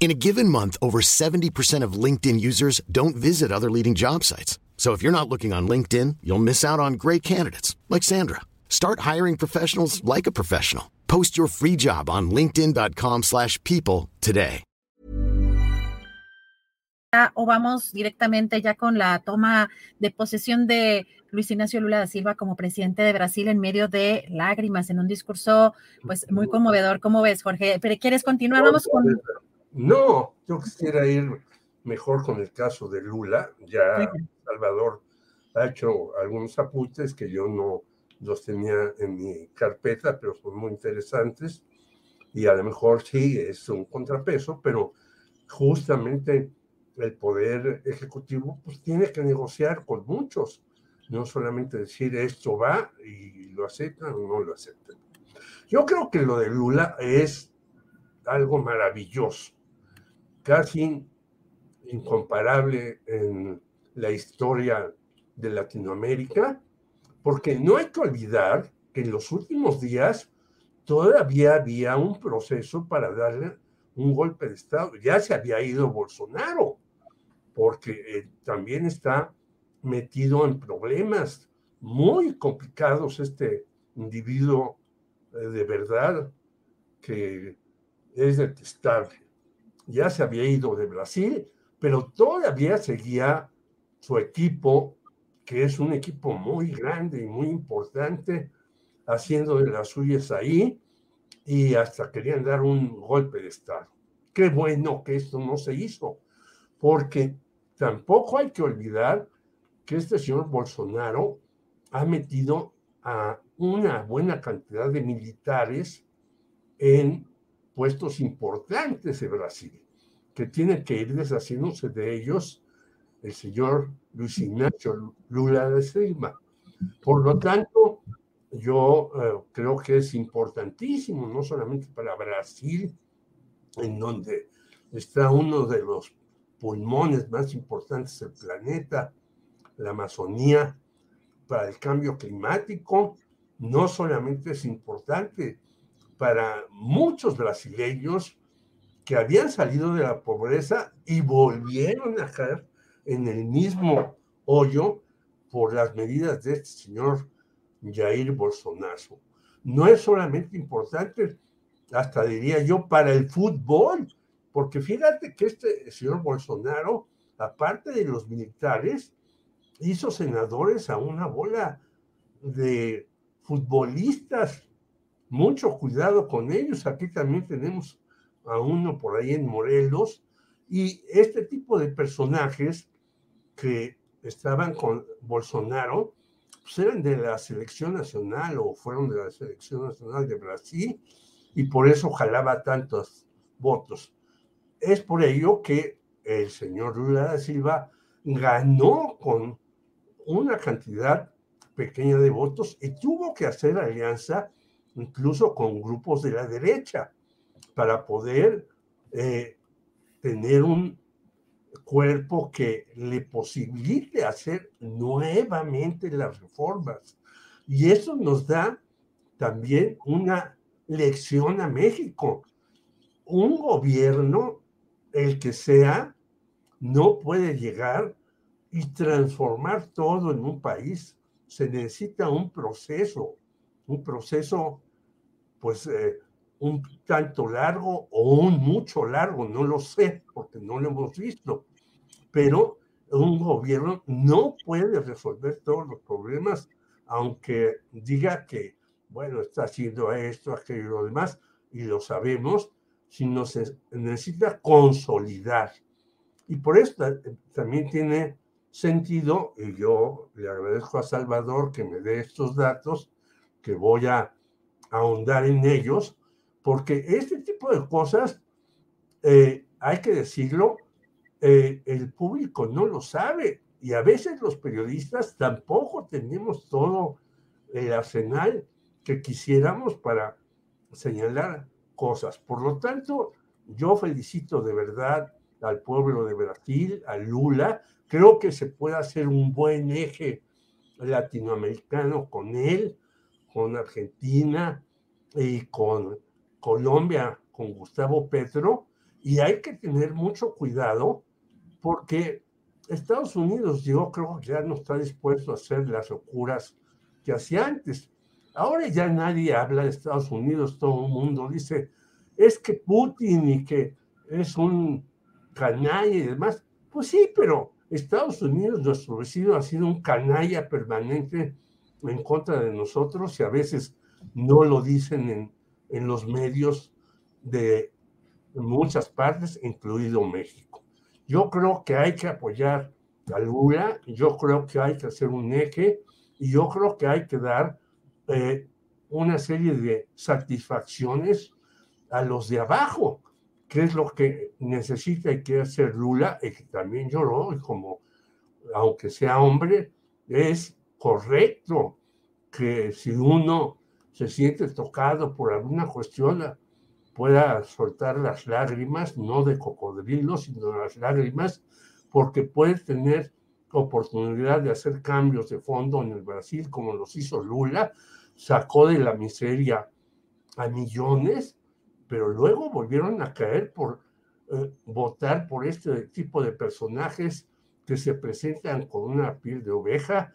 In a given month, over 70% of LinkedIn users don't visit other leading job sites. So if you're not looking on LinkedIn, you'll miss out on great candidates like Sandra. Start hiring professionals like a professional. Post your free job on linkedin.com/people slash people today. Ah, o vamos directamente ya con la toma de posesión de Luis Ignacio Lula da Silva como presidente de Brasil en medio de lágrimas en un discurso pues muy conmovedor. ¿Cómo ves, Jorge? ¿Pero quieres continuar? Vamos con No, yo quisiera ir mejor con el caso de Lula. Ya Salvador ha hecho algunos apuntes que yo no los tenía en mi carpeta, pero son muy interesantes. Y a lo mejor sí es un contrapeso, pero justamente el poder ejecutivo pues tiene que negociar con muchos, no solamente decir esto va y lo aceptan o no lo aceptan. Yo creo que lo de Lula es algo maravilloso, casi incomparable en la historia de Latinoamérica, porque no hay que olvidar que en los últimos días todavía había un proceso para darle un golpe de Estado. Ya se había ido Bolsonaro, porque eh, también está metido en problemas muy complicados este individuo eh, de verdad que es detestable. Ya se había ido de Brasil, pero todavía seguía su equipo, que es un equipo muy grande y muy importante, haciendo de las suyas ahí y hasta querían dar un golpe de Estado. Qué bueno que esto no se hizo, porque tampoco hay que olvidar que este señor Bolsonaro ha metido a una buena cantidad de militares en puestos importantes de Brasil, que tiene que ir deshaciéndose de ellos el señor Luis Ignacio Lula de Silva. Por lo tanto, yo eh, creo que es importantísimo, no solamente para Brasil, en donde está uno de los pulmones más importantes del planeta, la Amazonía, para el cambio climático, no solamente es importante para muchos brasileños que habían salido de la pobreza y volvieron a caer en el mismo hoyo por las medidas de este señor Jair Bolsonaro. No es solamente importante, hasta diría yo, para el fútbol, porque fíjate que este señor Bolsonaro, aparte de los militares, hizo senadores a una bola de futbolistas. Mucho cuidado con ellos. Aquí también tenemos a uno por ahí en Morelos. Y este tipo de personajes que estaban con Bolsonaro, pues eran de la selección nacional o fueron de la selección nacional de Brasil y por eso jalaba tantos votos. Es por ello que el señor Lula da Silva ganó con una cantidad pequeña de votos y tuvo que hacer alianza incluso con grupos de la derecha para poder eh, tener un cuerpo que le posibilite hacer nuevamente las reformas. Y eso nos da también una lección a México. Un gobierno, el que sea, no puede llegar y transformar todo en un país. Se necesita un proceso, un proceso, pues, eh, un tanto largo o un mucho largo, no lo sé, porque no lo hemos visto, pero un gobierno no puede resolver todos los problemas, aunque diga que, bueno, está haciendo esto, aquello y lo demás, y lo sabemos, sino se necesita consolidar. Y por eso también tiene sentido, y yo le agradezco a Salvador que me dé estos datos, que voy a ahondar en ellos, porque este tipo de cosas, eh, hay que decirlo, eh, el público no lo sabe y a veces los periodistas tampoco tenemos todo el arsenal que quisiéramos para señalar cosas. Por lo tanto, yo felicito de verdad al pueblo de Brasil, a Lula. Creo que se puede hacer un buen eje latinoamericano con él, con Argentina y con Colombia, con Gustavo Petro. Y hay que tener mucho cuidado porque Estados Unidos yo creo que ya no está dispuesto a hacer las locuras que hacía antes. Ahora ya nadie habla de Estados Unidos, todo el mundo dice, es que Putin y que es un canalla y demás. Pues sí, pero Estados Unidos, nuestro vecino, ha sido un canalla permanente en contra de nosotros y a veces no lo dicen en, en los medios de muchas partes, incluido México. Yo creo que hay que apoyar a Lula, yo creo que hay que hacer un eje y yo creo que hay que dar eh, una serie de satisfacciones a los de abajo, que es lo que necesita y quiere hacer Lula, y que también lloró, y como, aunque sea hombre, es correcto que si uno se siente tocado por alguna cuestión, pueda soltar las lágrimas, no de cocodrilo, sino las lágrimas, porque puede tener oportunidad de hacer cambios de fondo en el Brasil, como los hizo Lula, sacó de la miseria a millones, pero luego volvieron a caer por eh, votar por este tipo de personajes que se presentan con una piel de oveja